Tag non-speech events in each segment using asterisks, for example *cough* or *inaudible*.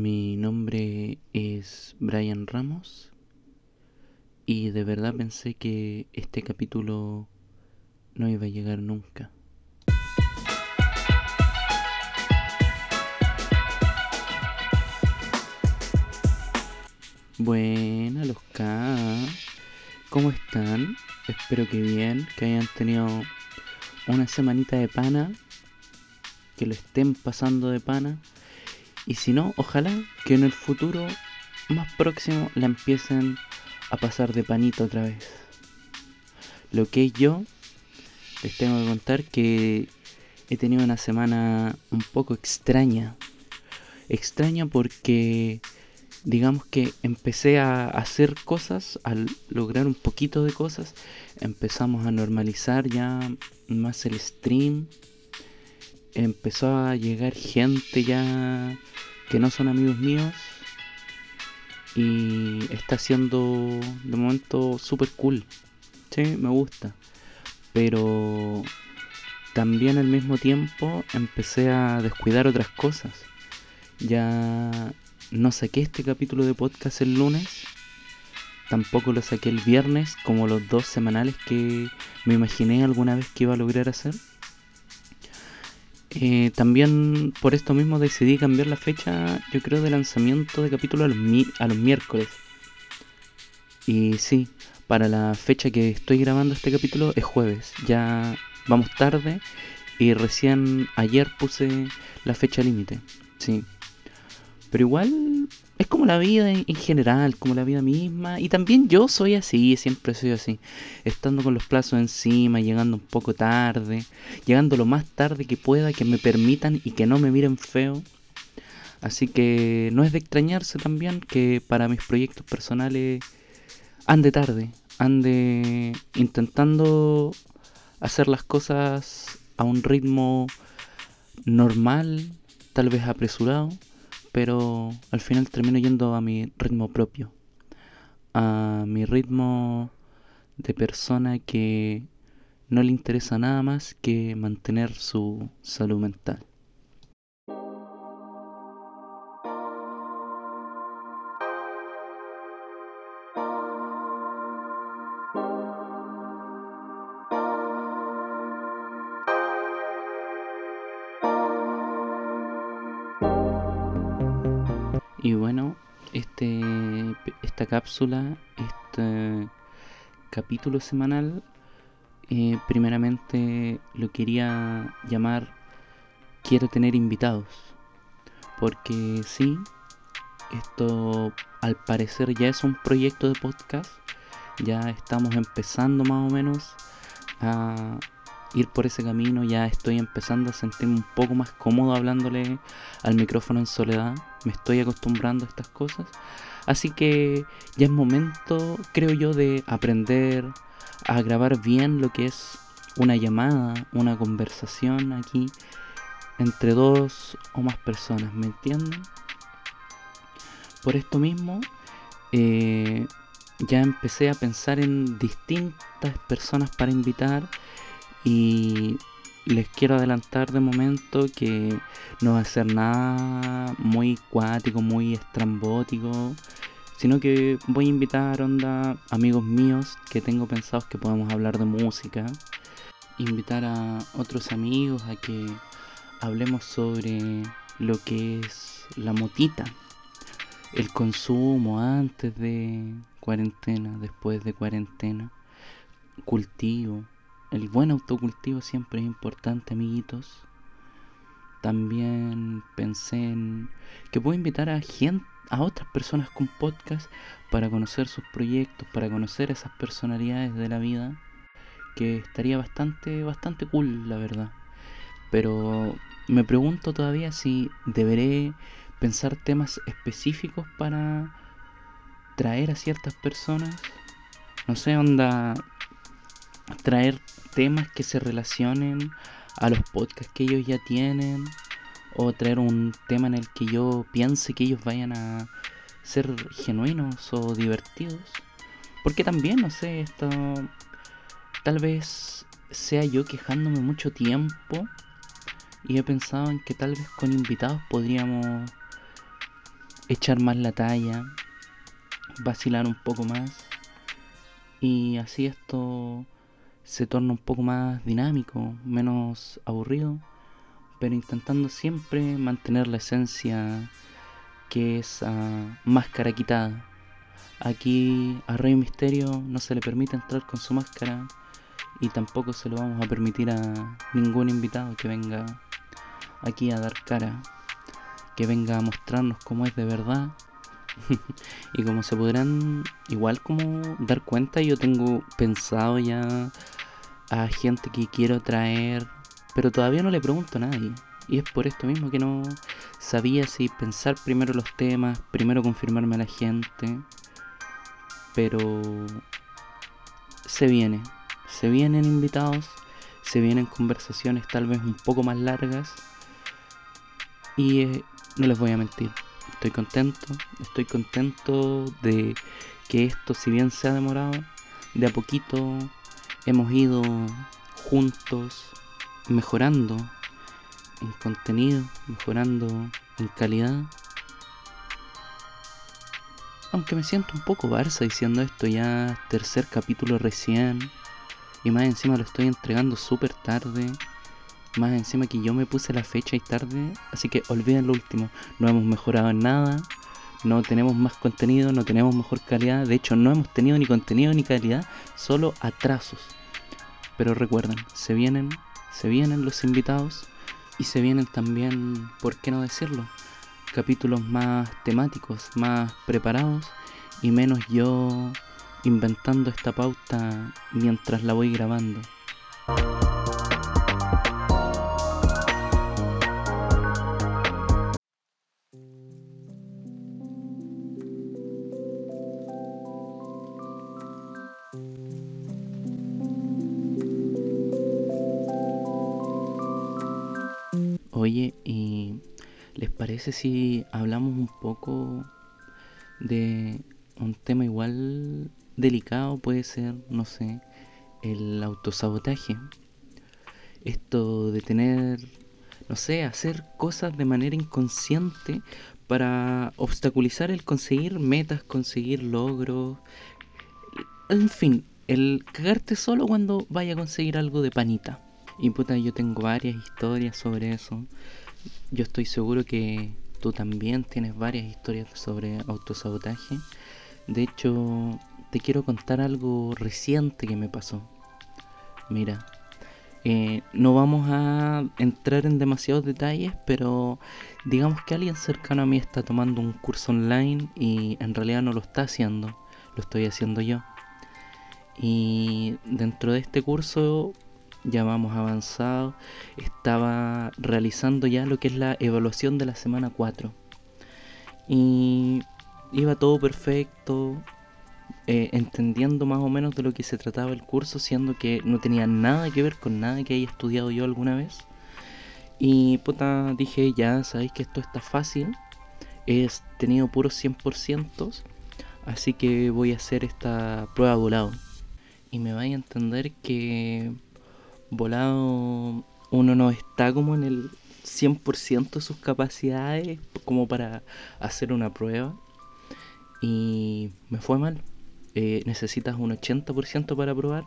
Mi nombre es Brian Ramos y de verdad pensé que este capítulo no iba a llegar nunca. Buenas los K, ¿cómo están? Espero que bien, que hayan tenido una semanita de pana, que lo estén pasando de pana y si no, ojalá que en el futuro más próximo la empiecen a pasar de panito otra vez. Lo que yo les tengo que contar que he tenido una semana un poco extraña. Extraña porque digamos que empecé a hacer cosas, al lograr un poquito de cosas, empezamos a normalizar ya más el stream. Empezó a llegar gente ya que no son amigos míos. Y está siendo de momento super cool. Sí, me gusta. Pero también al mismo tiempo empecé a descuidar otras cosas. Ya no saqué este capítulo de podcast el lunes. Tampoco lo saqué el viernes como los dos semanales que me imaginé alguna vez que iba a lograr hacer. Eh, también por esto mismo decidí cambiar la fecha, yo creo, de lanzamiento de capítulo a los, a los miércoles. Y sí, para la fecha que estoy grabando este capítulo es jueves. Ya vamos tarde y recién ayer puse la fecha límite. Sí. Pero igual es como la vida en, general, como la vida misma. Y también yo soy así, siempre soy así. Estando con los plazos encima, llegando un poco tarde, llegando lo más tarde que pueda, que me permitan y que no me miren feo. Así que no es de extrañarse también que para mis proyectos personales ande tarde, ande intentando hacer las cosas a un ritmo normal, tal vez apresurado pero al final termino yendo a mi ritmo propio, a mi ritmo de persona que no le interesa nada más que mantener su salud mental. Cápsula, este capítulo semanal, eh, primeramente lo quería llamar Quiero tener invitados. Porque sí, esto al parecer ya es un proyecto de podcast. Ya estamos empezando más o menos a ir por ese camino. Ya estoy empezando a sentirme un poco más cómodo hablándole al micrófono en soledad me estoy acostumbrando a estas cosas. Así que ya es momento, creo yo, de aprender a grabar bien lo que es una llamada, una conversación aquí entre dos o más personas, ¿me entienden? Por esto mismo, eh, ya empecé a pensar en distintas personas para invitar y les quiero adelantar de momento que no va a ser nada muy cuático, muy estrambótico, sino que voy a invitar onda amigos míos que tengo pensados que podemos hablar de música, invitar a otros amigos a que hablemos sobre lo que es la motita, el consumo antes de cuarentena, después de cuarentena, cultivo el buen autocultivo siempre es importante, amiguitos. También pensé en que puedo invitar a gente, a otras personas con podcast para conocer sus proyectos, para conocer esas personalidades de la vida, que estaría bastante, bastante cool, la verdad. Pero me pregunto todavía si deberé pensar temas específicos para traer a ciertas personas. No sé, onda, traer temas que se relacionen a los podcasts que ellos ya tienen o traer un tema en el que yo piense que ellos vayan a ser genuinos o divertidos. Porque también, no sé, esto tal vez sea yo quejándome mucho tiempo y he pensado en que tal vez con invitados podríamos echar más la talla, vacilar un poco más y así esto se torna un poco más dinámico, menos aburrido, pero intentando siempre mantener la esencia que es uh, máscara quitada. Aquí a Rey Misterio no se le permite entrar con su máscara y tampoco se lo vamos a permitir a ningún invitado que venga aquí a dar cara, que venga a mostrarnos cómo es de verdad. *laughs* y como se podrán igual como dar cuenta, yo tengo pensado ya a gente que quiero traer, pero todavía no le pregunto a nadie. Y es por esto mismo que no sabía si pensar primero los temas, primero confirmarme a la gente. Pero se viene, se vienen invitados, se vienen conversaciones tal vez un poco más largas. Y eh, no les voy a mentir, estoy contento, estoy contento de que esto, si bien se ha demorado, de a poquito hemos ido juntos mejorando en contenido, mejorando en calidad. Aunque me siento un poco Barça diciendo esto ya, tercer capítulo recién. Y más encima lo estoy entregando súper tarde. Más encima que yo me puse la fecha y tarde. Así que olviden lo último. No hemos mejorado en nada. No tenemos más contenido, no tenemos mejor calidad. De hecho, no hemos tenido ni contenido ni calidad. Solo atrasos. Pero recuerden, se vienen, se vienen los invitados. Y se vienen también, ¿por qué no decirlo? Capítulos más temáticos, más preparados y menos yo inventando esta pauta mientras la voy grabando. Parece si hablamos un poco de un tema igual delicado? Puede ser, no sé, el autosabotaje. Esto de tener, no sé, hacer cosas de manera inconsciente para obstaculizar el conseguir metas, conseguir logros. En fin, el cagarte solo cuando vaya a conseguir algo de panita. Y puta, yo tengo varias historias sobre eso. Yo estoy seguro que tú también tienes varias historias sobre autosabotaje. De hecho, te quiero contar algo reciente que me pasó. Mira, eh, no vamos a entrar en demasiados detalles, pero digamos que alguien cercano a mí está tomando un curso online y en realidad no lo está haciendo, lo estoy haciendo yo. Y dentro de este curso ya vamos avanzado, estaba realizando ya lo que es la evaluación de la semana 4. Y iba todo perfecto, eh, entendiendo más o menos de lo que se trataba el curso, siendo que no tenía nada que ver con nada que haya estudiado yo alguna vez. Y puta, dije, ya sabéis que esto está fácil, he tenido puros 100%, así que voy a hacer esta prueba volado. Y me vais a entender que volado uno no está como en el 100% de sus capacidades como para hacer una prueba y me fue mal. Eh, necesitas un 80% para probar.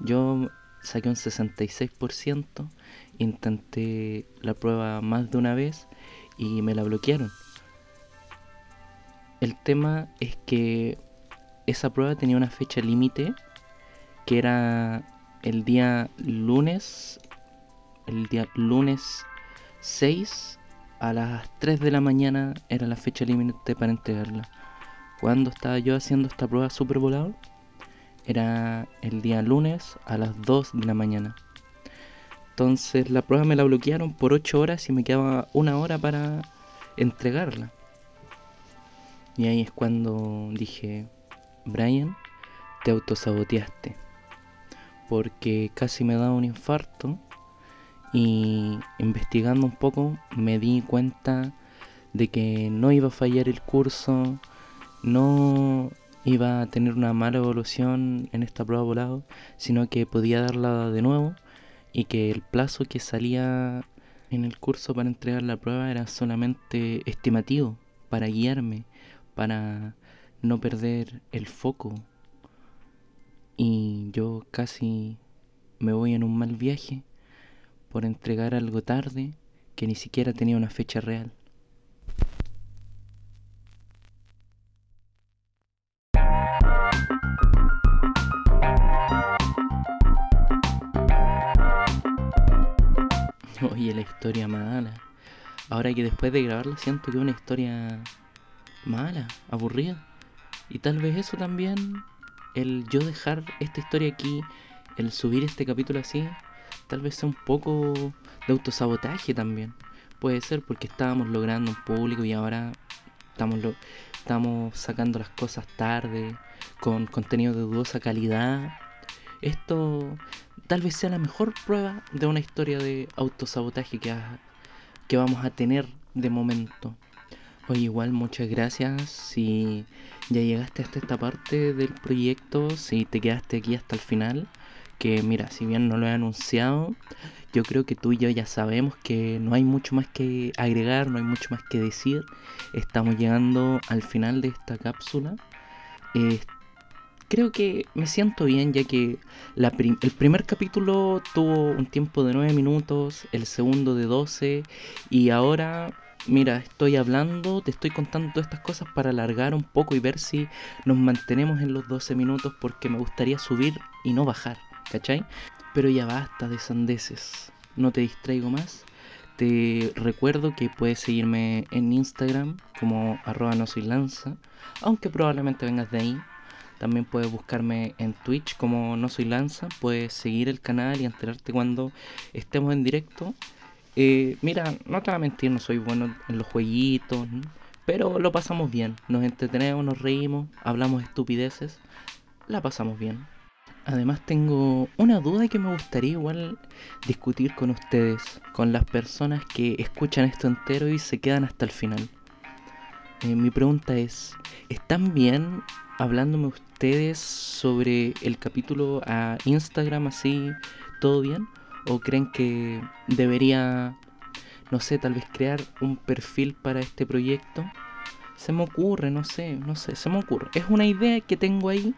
Yo saqué un 66%, intenté la prueba más de una vez y me la bloquearon. El tema es que esa prueba tenía una fecha límite que era el día lunes, el día lunes 6 a las 3 de la mañana era la fecha límite para entregarla. Cuando estaba yo haciendo esta prueba super volado, era el día lunes a las 2 de la mañana. Entonces la prueba me la bloquearon por 8 horas y me quedaba una hora para entregarla. Y ahí es cuando dije, Brian, te autosaboteaste porque casi me da un infarto y investigando un poco me di cuenta de que no iba a fallar el curso, no iba a tener una mala evolución en esta prueba volado, sino que podía darla de nuevo y que el plazo que salía en el curso para entregar la prueba era solamente estimativo, para guiarme, para no perder el foco. Y yo casi me voy en un mal viaje por entregar algo tarde que ni siquiera tenía una fecha real. *laughs* Oye, la historia mala. Ahora que después de grabarla siento que es una historia mala, aburrida. Y tal vez eso también, el yo dejar esta historia aquí, el subir este capítulo así, tal vez sea un poco de autosabotaje también. Puede ser porque estábamos logrando un público y ahora estamos, estamos sacando las cosas tarde, con contenido de dudosa calidad. Esto tal vez sea la mejor prueba de una historia de autosabotaje que, que vamos a tener de momento. Oye, igual muchas gracias si ya llegaste hasta esta parte del proyecto, si te quedaste aquí hasta el final, que mira, si bien no lo he anunciado, yo creo que tú y yo ya sabemos que no hay mucho más que agregar, no hay mucho más que decir. Estamos llegando al final de esta cápsula. creo que me siento bien ya que el primer capítulo tuvo un tiempo de 9 minutos, el segundo de 12 y ahora mira, estoy hablando, te estoy contando todas estas cosas para alargar un poco y ver si nos mantenemos en los 12 minutos porque me gustaría subir y no bajar, ¿cachai? Pero ya basta de sandeces, no te distraigo más. Te recuerdo que puedes seguirme en Instagram como arroba no soy lanza, aunque probablemente vengas de ahí. También puedes buscarme en Twitch como no soy lanza, puedes seguir el canal y enterarte cuando estemos en directo. Eh, mira, no te voy a mentir, no soy bueno en los jueguitos, pero lo pasamos bien. Nos entretenemos, nos reímos, hablamos estupideces, la pasamos bien. Además tengo una duda que me gustaría igual discutir con ustedes, con las personas que escuchan esto entero y se quedan hasta el final. Eh, mi pregunta es, ¿están bien hablándome ustedes sobre el capítulo a Instagram así, todo bien? ¿O creen que debería, no sé, tal vez crear un perfil para este proyecto? Se me ocurre, no sé, no sé, se me ocurre. Es una idea que tengo ahí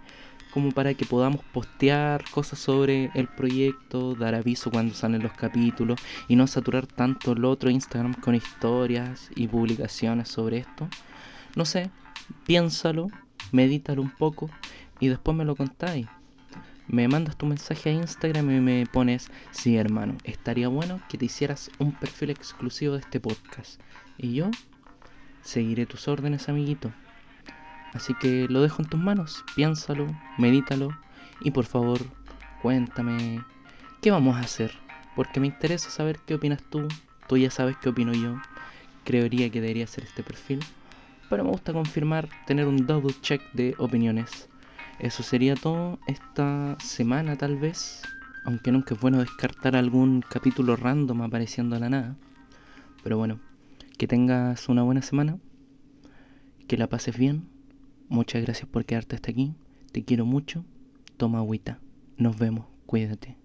como para que podamos postear cosas sobre el proyecto, dar aviso cuando salen los capítulos y no saturar tanto el otro Instagram con historias y publicaciones sobre esto. No sé, piénsalo, medítalo un poco y después me lo contáis me mandas tu mensaje a Instagram y me pones, sí hermano, estaría bueno que te hicieras un perfil exclusivo de este podcast. Y yo seguiré tus órdenes, amiguito. Así que lo dejo en tus manos, piénsalo, medítalo y por favor cuéntame qué vamos a hacer. Porque me interesa saber qué opinas tú, tú ya sabes qué opino yo. Creería que debería ser este perfil, pero me gusta confirmar, tener un double check de opiniones. Eso sería todo esta semana tal vez. Aunque nunca es bueno descartar algún capítulo random apareciendo a la nada. Pero bueno, que tengas una buena semana. Que la pases bien. Muchas gracias por quedarte hasta aquí. Te quiero mucho. Toma agüita. Nos vemos. Cuídate.